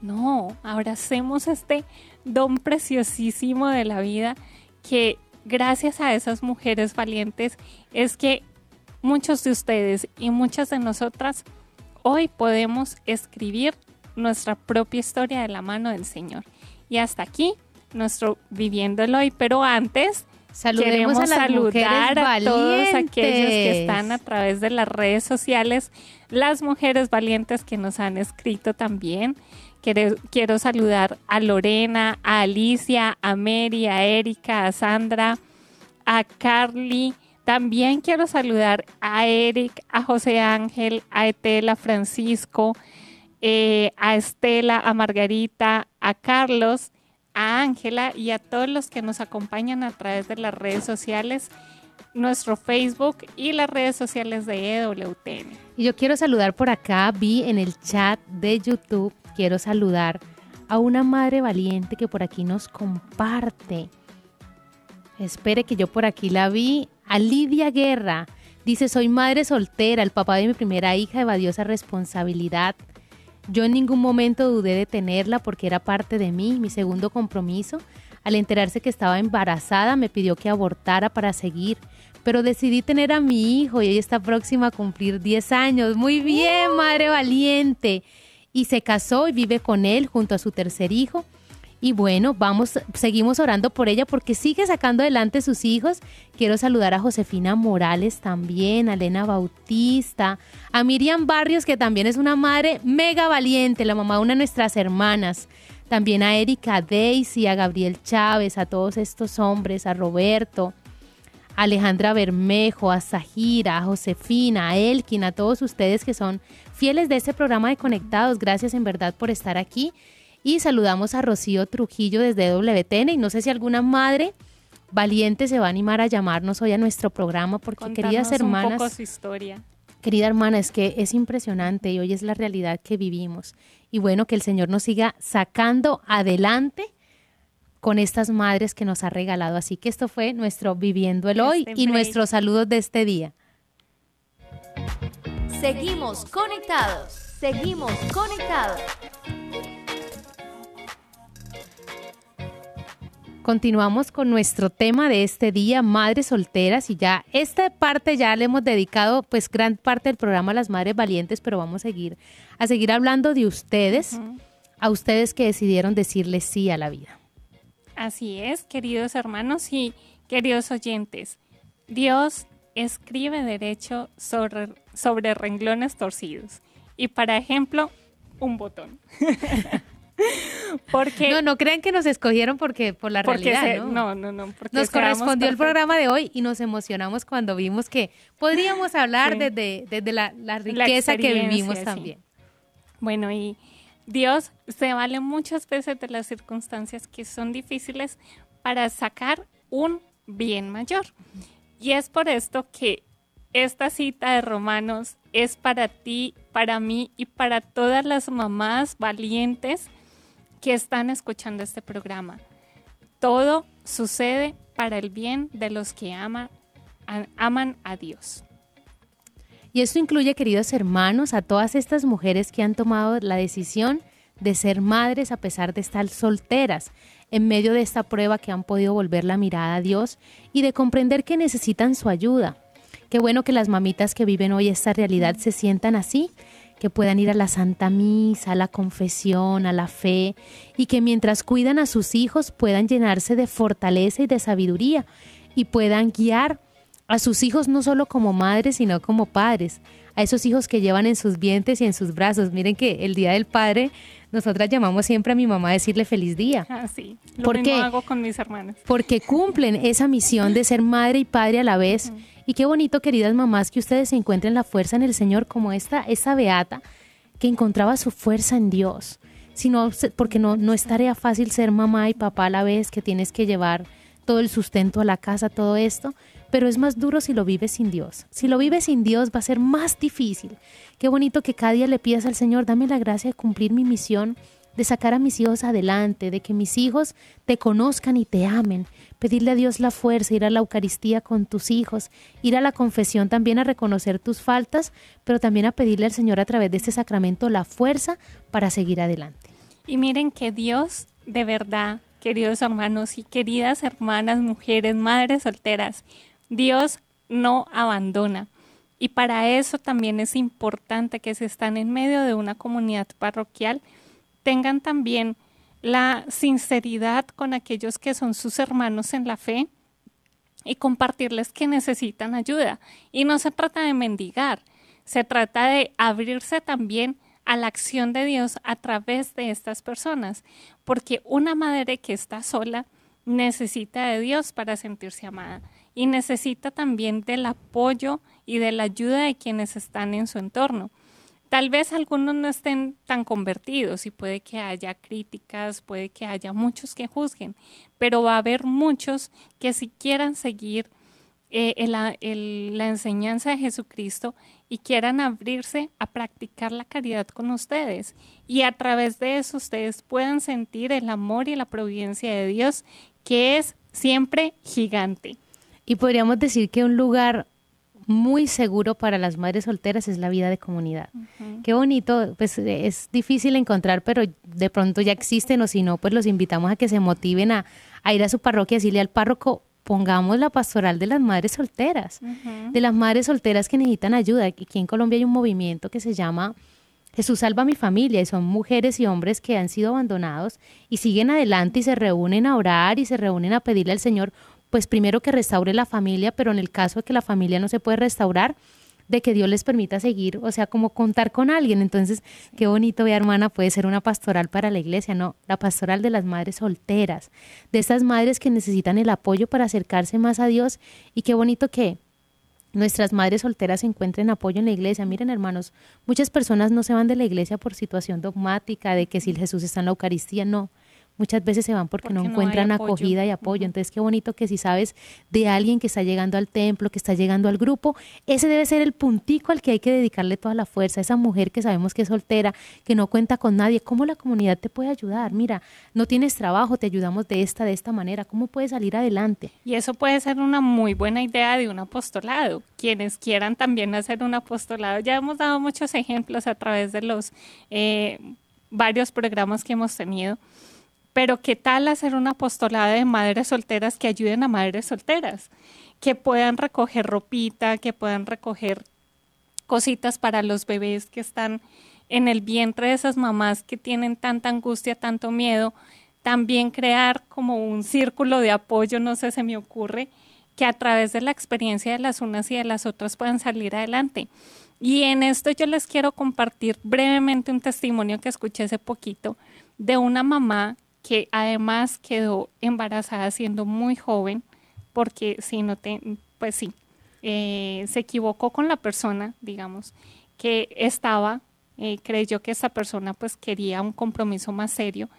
No, abracemos este don preciosísimo de la vida que gracias a esas mujeres valientes es que muchos de ustedes y muchas de nosotras hoy podemos escribir nuestra propia historia de la mano del Señor. Y hasta aquí nuestro viviéndolo hoy, pero antes Saludemos a saludar a todos aquellos que están a través de las redes sociales, las mujeres valientes que nos han escrito también. Quiero, quiero saludar a Lorena, a Alicia, a Mary, a Erika, a Sandra, a Carly. También quiero saludar a Eric, a José Ángel, a Etela Francisco, eh, a Estela, a Margarita, a Carlos a Ángela y a todos los que nos acompañan a través de las redes sociales, nuestro Facebook y las redes sociales de EWTN. Y yo quiero saludar por acá, vi en el chat de YouTube, quiero saludar a una madre valiente que por aquí nos comparte. Espere que yo por aquí la vi, a Lidia Guerra. Dice, soy madre soltera, el papá de mi primera hija evadió esa responsabilidad yo en ningún momento dudé de tenerla porque era parte de mí, mi segundo compromiso. Al enterarse que estaba embarazada me pidió que abortara para seguir, pero decidí tener a mi hijo y ella está próxima a cumplir 10 años. Muy bien, madre valiente. Y se casó y vive con él junto a su tercer hijo. Y bueno, vamos, seguimos orando por ella porque sigue sacando adelante sus hijos. Quiero saludar a Josefina Morales también, a Elena Bautista, a Miriam Barrios, que también es una madre mega valiente, la mamá de una de nuestras hermanas. También a Erika Daisy, a Gabriel Chávez, a todos estos hombres, a Roberto, a Alejandra Bermejo, a Zahira, a Josefina, a Elkin, a todos ustedes que son fieles de este programa de Conectados. Gracias en verdad por estar aquí. Y saludamos a Rocío Trujillo desde WTN y no sé si alguna madre valiente se va a animar a llamarnos hoy a nuestro programa porque queridas hermanas, un poco su historia. Querida hermana, es que es impresionante y hoy es la realidad que vivimos. Y bueno, que el Señor nos siga sacando adelante con estas madres que nos ha regalado. Así que esto fue nuestro Viviendo el Hoy y nuestros saludos de este día. Seguimos conectados, seguimos conectados. Continuamos con nuestro tema de este día, madres solteras, y ya esta parte ya le hemos dedicado pues gran parte del programa a las madres valientes, pero vamos a seguir, a seguir hablando de ustedes, a ustedes que decidieron decirle sí a la vida. Así es, queridos hermanos, y Queridos oyentes, Dios escribe derecho sobre, sobre renglones torcidos. Y para ejemplo, un botón. porque no, no crean que nos escogieron porque por la realidad, ¿no? No, no, nos correspondió el programa de hoy y nos emocionamos cuando vimos que podríamos hablar desde, desde la, riqueza que vivimos también. Bueno, y Dios se vale muchas veces de las circunstancias que son difíciles para sacar un bien mayor. Y es por esto que esta cita de Romanos es para ti, para mí y para todas las mamás valientes que están escuchando este programa. Todo sucede para el bien de los que aman a Dios. Y esto incluye, queridos hermanos, a todas estas mujeres que han tomado la decisión de ser madres a pesar de estar solteras, en medio de esta prueba que han podido volver la mirada a Dios y de comprender que necesitan su ayuda. Qué bueno que las mamitas que viven hoy esta realidad se sientan así, que puedan ir a la Santa Misa, a la confesión, a la fe, y que mientras cuidan a sus hijos puedan llenarse de fortaleza y de sabiduría y puedan guiar a sus hijos no solo como madres, sino como padres, a esos hijos que llevan en sus vientres y en sus brazos. Miren que el Día del Padre, nosotras llamamos siempre a mi mamá a decirle feliz día. Ah, sí. Lo mismo hago con mis hermanas. Porque cumplen esa misión de ser madre y padre a la vez. Y qué bonito, queridas mamás, que ustedes encuentren la fuerza en el Señor como esta, esa beata que encontraba su fuerza en Dios. Sino porque no, no es tarea fácil ser mamá y papá a la vez, que tienes que llevar todo el sustento a la casa, todo esto pero es más duro si lo vives sin Dios. Si lo vives sin Dios va a ser más difícil. Qué bonito que cada día le pidas al Señor, dame la gracia de cumplir mi misión, de sacar a mis hijos adelante, de que mis hijos te conozcan y te amen. Pedirle a Dios la fuerza, ir a la Eucaristía con tus hijos, ir a la confesión también a reconocer tus faltas, pero también a pedirle al Señor a través de este sacramento la fuerza para seguir adelante. Y miren que Dios de verdad, queridos hermanos y queridas hermanas, mujeres, madres solteras, Dios no abandona. Y para eso también es importante que si están en medio de una comunidad parroquial, tengan también la sinceridad con aquellos que son sus hermanos en la fe y compartirles que necesitan ayuda. Y no se trata de mendigar, se trata de abrirse también a la acción de Dios a través de estas personas, porque una madre que está sola necesita de Dios para sentirse amada y necesita también del apoyo y de la ayuda de quienes están en su entorno. Tal vez algunos no estén tan convertidos y puede que haya críticas, puede que haya muchos que juzguen, pero va a haber muchos que si quieran seguir eh, la enseñanza de Jesucristo y quieran abrirse a practicar la caridad con ustedes. Y a través de eso ustedes puedan sentir el amor y la providencia de Dios, que es siempre gigante. Y podríamos decir que un lugar muy seguro para las madres solteras es la vida de comunidad. Qué bonito, pues es difícil encontrar, pero de pronto ya existen o si no, pues los invitamos a que se motiven a, ir a su parroquia y decirle al párroco, pongamos la pastoral de las madres solteras, de las madres solteras que necesitan ayuda. Aquí en Colombia hay un movimiento que se llama Jesús salva a mi familia y son mujeres y hombres que han sido abandonados y siguen adelante y se reúnen a orar y se reúnen a pedirle al Señor pues primero que restaure la familia, pero en el caso de que la familia no se puede restaurar, de que Dios les permita seguir, o sea, como contar con alguien. Entonces, qué bonito, vea hermana, puede ser una pastoral para la iglesia, no, la pastoral de las madres solteras, de esas madres que necesitan el apoyo para acercarse más a Dios y qué bonito que nuestras madres solteras encuentren apoyo en la iglesia. Miren, hermanos, muchas personas no se van de la iglesia por situación dogmática de que si Jesús está en la Eucaristía, no muchas veces se van porque, no encuentran acogida y apoyo. Entonces, qué bonito que si sabes de alguien que está llegando al templo, que está llegando al grupo, ese debe ser el puntico al que hay que dedicarle toda la fuerza. Esa mujer que sabemos que es soltera, que no cuenta con nadie, ¿cómo la comunidad te puede ayudar? Mira, no tienes trabajo, te ayudamos de esta, de esta manera. ¿Cómo puedes salir adelante? Y eso puede ser una muy buena idea de un apostolado. Quienes quieran también hacer un apostolado, ya hemos dado muchos ejemplos a través de los eh, varios programas que hemos tenido pero ¿qué tal hacer una apostolada de madres solteras que ayuden a madres solteras? Que puedan recoger ropita, que puedan recoger cositas para los bebés que están en el vientre de esas mamás que tienen tanta angustia, tanto miedo, También crear como un círculo de apoyo, no sé, se me ocurre, que a través de la experiencia de las unas y de las otras puedan salir adelante. Y en esto yo les quiero compartir brevemente un testimonio que escuché hace poquito de una mamá que además quedó embarazada siendo muy joven, porque si no te, pues sí, eh, se equivocó con la persona, digamos, que estaba, eh, creyó que esa persona pues quería un compromiso más serio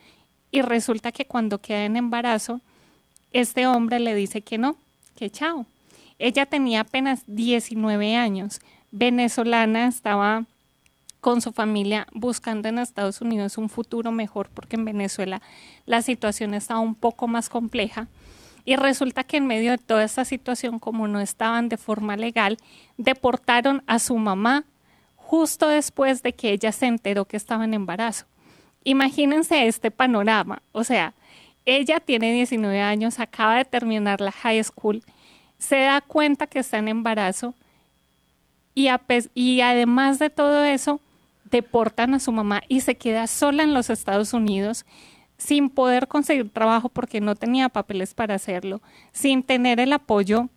y resulta que cuando queda en embarazo, este hombre le dice que no, que chao. Ella tenía apenas 19 años, venezolana, estaba con su familia buscando en Estados Unidos un futuro mejor porque en Venezuela la situación estaba un poco más compleja. Y resulta que en medio de toda esta situación, como no estaban de forma legal, deportaron a su mamá justo después de que ella se enteró que estaba en embarazo. Imagínense este panorama, o sea, ella tiene 19 años, acaba de terminar la high school, se da cuenta que está en embarazo y, y además de todo eso, deportan a su mamá y se queda sola en los Estados Unidos sin poder conseguir trabajo porque no tenía papeles para hacerlo, sin tener el apoyo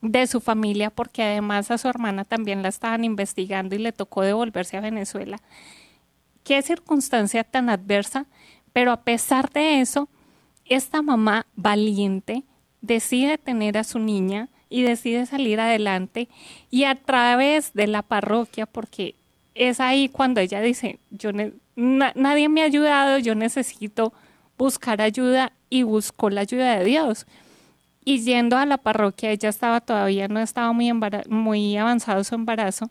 de su familia porque además a su hermana también la estaban investigando y le tocó devolverse a Venezuela. Qué circunstancia tan adversa, pero a pesar de eso, esta mamá valiente decide tener a su niña y decide salir adelante y a través de la parroquia, porque es ahí cuando ella dice, yo nadie me ha ayudado, yo necesito buscar ayuda y buscó la ayuda de Dios. Y yendo a la parroquia, ella estaba todavía, no estaba muy, muy avanzado su embarazo,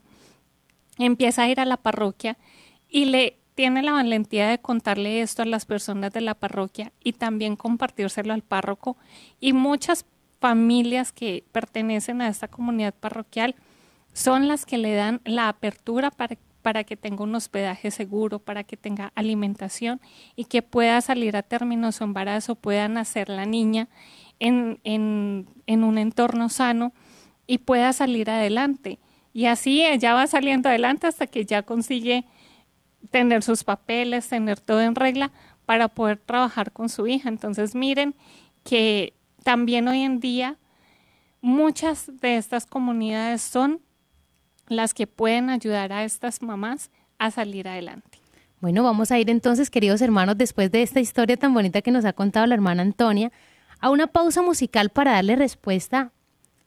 empieza a ir a la parroquia y le tiene la valentía de contarle esto a las personas de la parroquia y también compartírselo al párroco y muchas familias que pertenecen a esta comunidad parroquial son las que le dan la apertura para, para que tenga un hospedaje seguro, para que tenga alimentación y que pueda salir a término su embarazo, pueda nacer la niña en, en, en un entorno sano y pueda salir adelante. Y así ella va saliendo adelante hasta que ya consigue tener sus papeles, tener todo en regla para poder trabajar con su hija. Entonces miren que también hoy en día muchas de estas comunidades son las que pueden ayudar a estas mamás a salir adelante. Bueno, vamos a ir entonces, queridos hermanos, después de esta historia tan bonita que nos ha contado la hermana Antonia, a una pausa musical para darle respuesta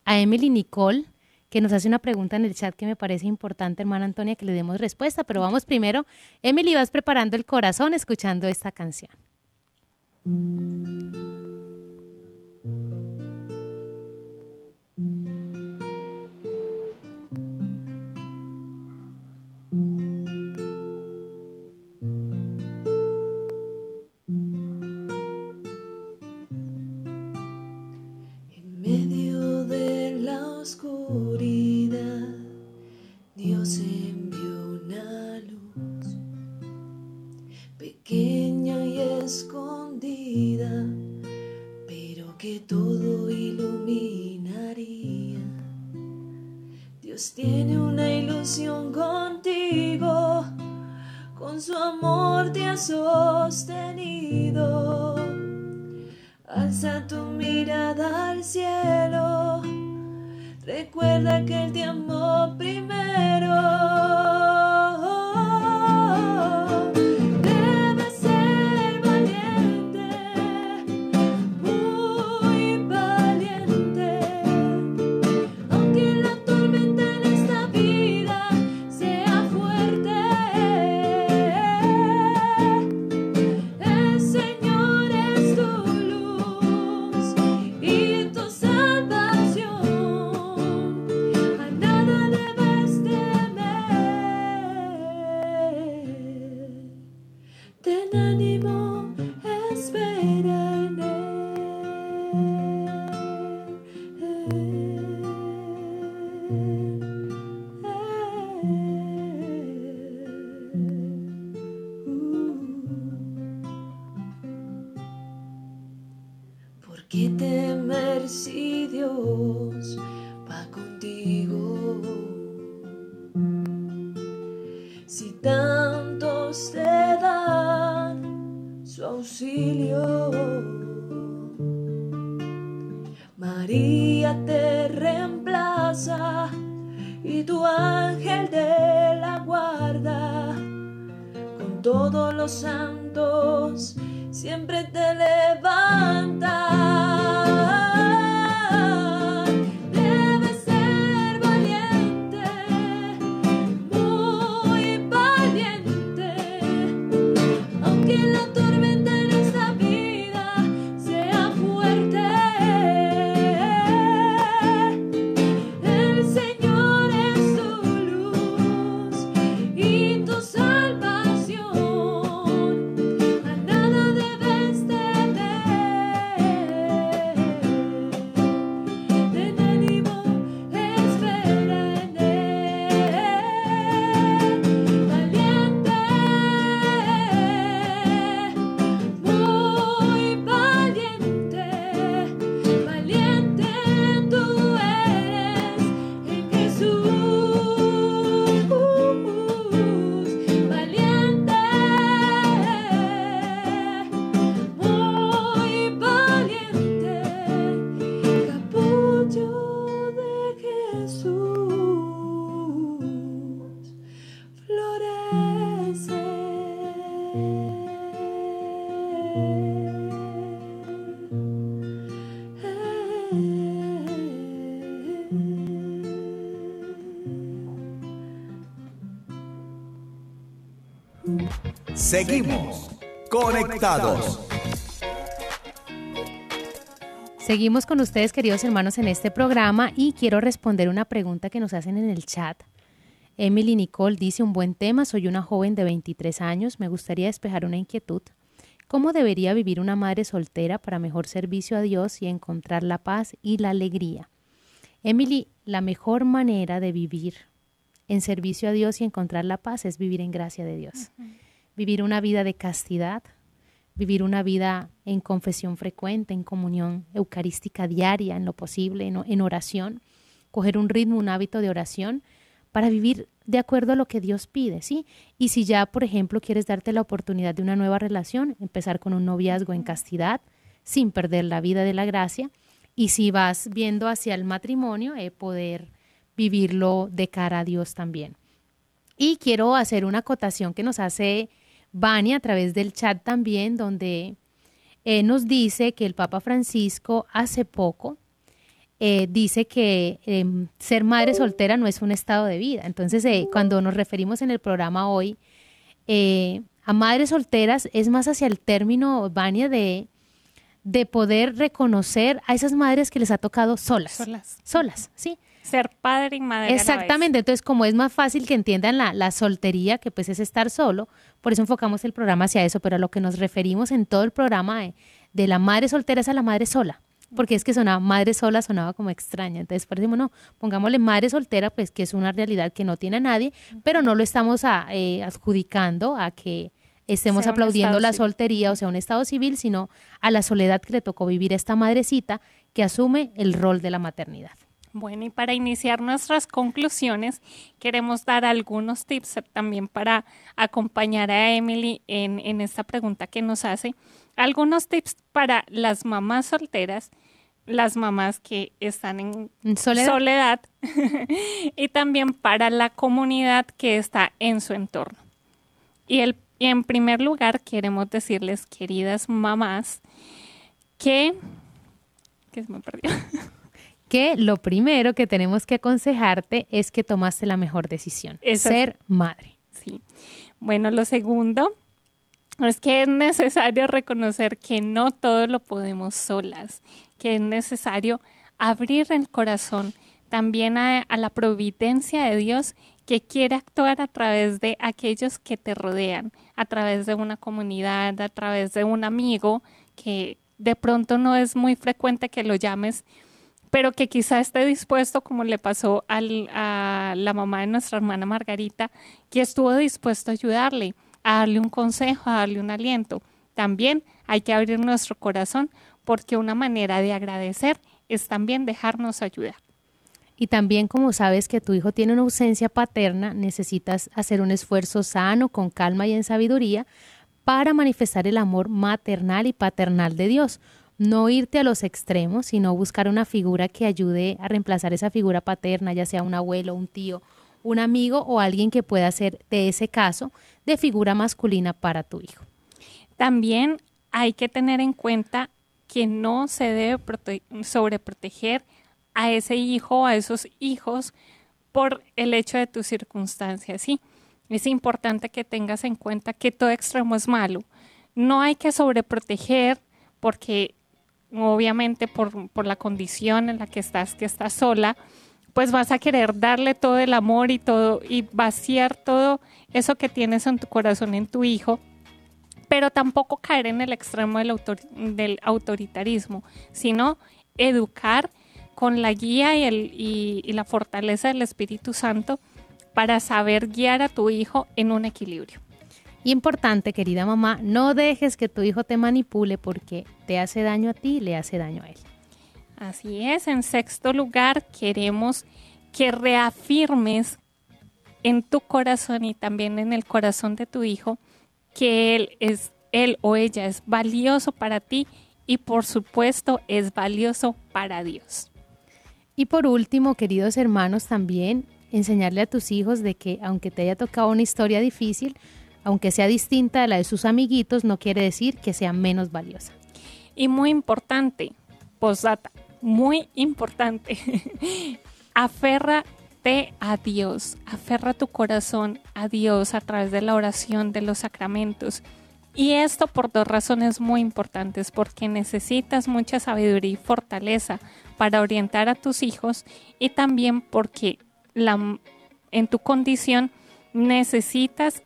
a Emily Nicole que nos hace una pregunta en el chat que me parece importante, hermana Antonia, que le demos respuesta. Pero vamos primero, Emily, vas preparando el corazón escuchando esta canción. oscuridad, Dios envió una luz pequeña y escondida, pero que todo iluminaría. Dios tiene una ilusión contigo, con su amor te ha sostenido. Alza tu mirada al cielo Recuerda que el tiempo primero. Seguimos conectados. Seguimos con ustedes, queridos hermanos, en este programa y quiero responder una pregunta que nos hacen en el chat. Emily Nicole dice un buen tema, soy una joven de 23 años, me gustaría despejar una inquietud. ¿Cómo debería vivir una madre soltera para mejor servicio a Dios y encontrar la paz y la alegría? Emily, la mejor manera de vivir en servicio a Dios y encontrar la paz es vivir en gracia de Dios. Vivir una vida de castidad, vivir una vida en confesión frecuente, en comunión eucarística diaria, en lo posible, en, en oración, coger un ritmo, un hábito de oración para vivir de acuerdo a lo que Dios pide, ¿sí? Y si ya, por ejemplo, quieres darte la oportunidad de una nueva relación, empezar con un noviazgo en castidad, sin perder la vida de la gracia, y si vas viendo hacia el matrimonio, eh, poder vivirlo de cara a Dios también. Y quiero hacer una acotación que nos hace Vani a través del chat también, donde eh, nos dice que el Papa Francisco hace poco eh, dice que eh, ser madre soltera no es un estado de vida. Entonces, eh, cuando nos referimos en el programa hoy eh, a madres solteras, es más hacia el término, Vania, de, de poder reconocer a esas madres que les ha tocado solas. Solas. Solas, sí. Ser padre y madre. a la vez. Exactamente, entonces como es más fácil que entiendan la, la soltería, que pues es estar solo, por eso enfocamos el programa hacia eso, pero a lo que nos referimos en todo el programa de, de la madre soltera es a la madre sola, porque es que sonaba madre sola, sonaba como extraña, entonces por eso no, pongámosle madre soltera, pues que es una realidad que no tiene a nadie, pero no lo estamos a- eh, adjudicando a que estemos Sea aplaudiendo la civil. soltería o sea un estado civil, sino a la soledad que le tocó vivir a esta madrecita que asume el rol de la maternidad. Bueno, y para iniciar nuestras conclusiones, queremos dar algunos tips también para acompañar a Emily en, en esta pregunta que nos hace. Algunos tips para las mamás solteras, las mamás que están en En soledad. soledad y también para la comunidad que está en su entorno. Y, el, y en primer lugar, queremos decirles, queridas mamás, que... que se me perdió. que lo primero que tenemos que aconsejarte es que tomaste la mejor decisión, Eso- ser madre. Sí. Bueno, lo segundo es que es necesario reconocer que no todo lo podemos solas, que es necesario abrir el corazón también a, a la providencia de Dios que quiere actuar a través de aquellos que te rodean, a través de una comunidad, a través de un amigo que de pronto no es muy frecuente que lo llames pero que quizá esté dispuesto, como le pasó a la mamá de nuestra hermana Margarita, que estuvo dispuesto a ayudarle, a darle un consejo, a darle un aliento. También hay que abrir nuestro corazón porque una manera de agradecer es también dejarnos ayudar. Y también como sabes que tu hijo tiene una ausencia paterna, necesitas hacer un esfuerzo sano, con calma y en sabiduría para manifestar el amor maternal y paternal de Dios. No irte a los extremos, sino buscar una figura que ayude a reemplazar esa figura paterna, ya sea un abuelo, un tío, un amigo o alguien que pueda ser de ese caso de figura masculina para tu hijo. También hay que tener en cuenta que no se debe prote sobreproteger a ese hijo o a esos hijos por el hecho de tus circunstancias, ¿sí? Es importante que tengas en cuenta que todo extremo es malo. No hay que sobreproteger porque obviamente por, por la condición en la que estás, que estás sola, pues vas a querer darle todo el amor y todo y vaciar todo eso que tienes en tu corazón en tu hijo, pero tampoco caer en el extremo del, autor, del autoritarismo, sino educar con la guía y, el, y, y la fortaleza del Espíritu Santo para saber guiar a tu hijo en un equilibrio. Importante, querida mamá, no dejes que tu hijo te manipule porque te hace daño a ti y le hace daño a él. Así es. En sexto lugar, queremos que reafirmes en tu corazón y también en el corazón de tu hijo que él es él o ella es valioso para ti y por supuesto es valioso para Dios. Y por último, queridos hermanos, también enseñarle a tus hijos de que aunque te haya tocado una historia difícil, aunque sea distinta de la de sus amiguitos, no quiere decir que sea menos valiosa. Y muy importante, postdata, muy importante, aférrate a Dios, aferra tu corazón a Dios a través de la oración, de los sacramentos. Y esto por dos razones muy importantes, porque necesitas mucha sabiduría y fortaleza para orientar a tus hijos y también porque la, en tu condición necesitas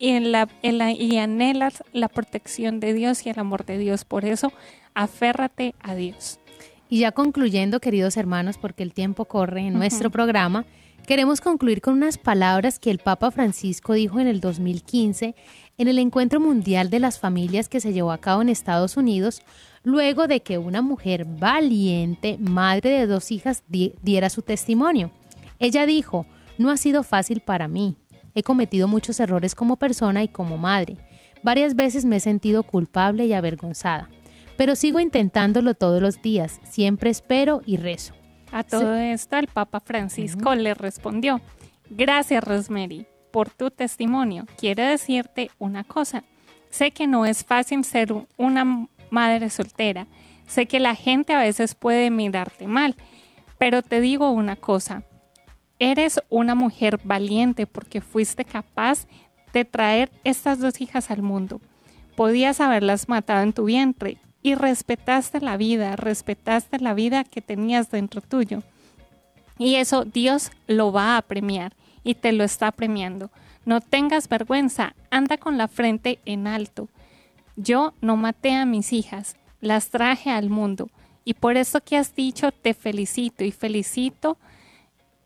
y, en la, en la, y anhelas la protección de Dios y el amor de Dios. Por eso, aférrate a Dios. Y ya concluyendo, queridos hermanos, porque el tiempo corre en uh -huh. nuestro programa, queremos concluir con unas palabras que el Papa Francisco dijo en el 2015 en el Encuentro Mundial de las Familias que se llevó a cabo en Estados Unidos, luego de que una mujer valiente, madre de dos hijas, di diera su testimonio. Ella dijo, no ha sido fácil para mí. He cometido muchos errores como persona y como madre. Varias veces me he sentido culpable y avergonzada. Pero sigo intentándolo todos los días. Siempre espero y rezo. A todo sí. esto el Papa Francisco uh -huh. le respondió, gracias Rosemary por tu testimonio. Quiero decirte una cosa. Sé que no es fácil ser una madre soltera. Sé que la gente a veces puede mirarte mal. Pero te digo una cosa. Eres una mujer valiente porque fuiste capaz de traer estas dos hijas al mundo. Podías haberlas matado en tu vientre y respetaste la vida, respetaste la vida que tenías dentro tuyo. Y eso Dios lo va a premiar y te lo está premiando. No tengas vergüenza, anda con la frente en alto. Yo no maté a mis hijas, las traje al mundo. Y por eso que has dicho, te felicito y felicito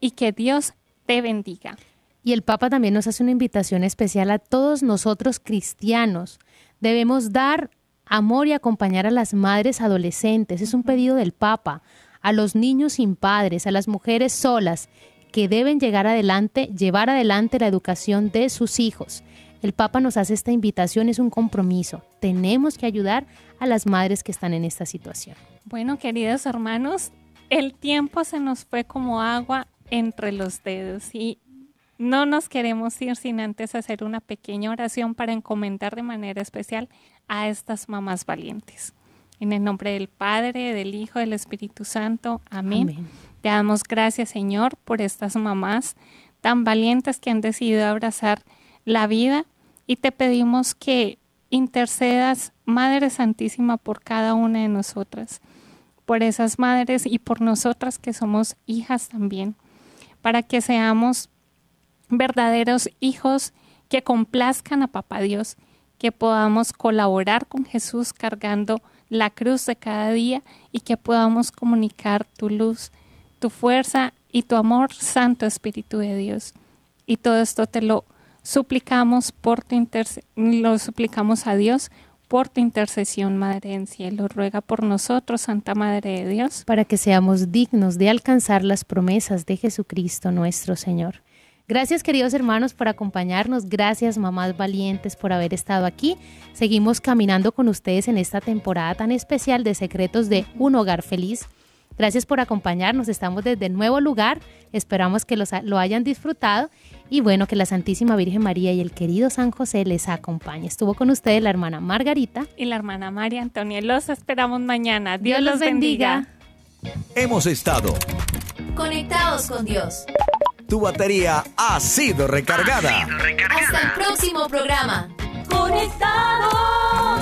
y que Dios te bendiga. Y el Papa también nos hace una invitación especial a todos nosotros cristianos. Debemos dar amor y acompañar a las madres adolescentes. Es un pedido del Papa. A los niños sin padres, a las mujeres solas que deben llegar adelante, llevar adelante la educación de sus hijos. El Papa nos hace esta invitación, es un compromiso. Tenemos que ayudar a las madres que están en esta situación. Bueno, queridos hermanos, el tiempo se nos fue como agua entre los dedos y no nos queremos ir sin antes hacer una pequeña oración para encomendar de manera especial a estas mamás valientes. En el nombre del Padre, del Hijo, del Espíritu Santo. Amén. Amén. Te damos gracias, Señor, por estas mamás tan valientes que han decidido abrazar la vida y te pedimos que intercedas, Madre Santísima, por cada una de nosotras, por esas madres y por nosotras que somos hijas también, para que seamos verdaderos hijos que complazcan a Papá Dios, que podamos colaborar con Jesús cargando la cruz de cada día y que podamos comunicar tu luz, tu fuerza y tu amor, Santo Espíritu de Dios. Y todo esto te lo suplicamos por tu lo suplicamos a Dios por tu intercesión, Madre en cielo. Ruega por nosotros, Santa Madre de Dios, para que seamos dignos de alcanzar las promesas de Jesucristo nuestro Señor. Gracias queridos hermanos por acompañarnos, gracias mamás valientes por haber estado aquí. Seguimos caminando con ustedes en esta temporada tan especial de Secretos de un Hogar Feliz. Gracias por acompañarnos, estamos desde el nuevo lugar, esperamos que los- lo hayan disfrutado y bueno, que la Santísima Virgen María y el querido San José les acompañe. Estuvo con ustedes la hermana Margarita. Y la hermana María Antonia. Los esperamos mañana. Dios, Dios los los bendiga. Hemos estado. Conectados con Dios. Tu batería ha sido recargada. Hasta el próximo programa. Conectados.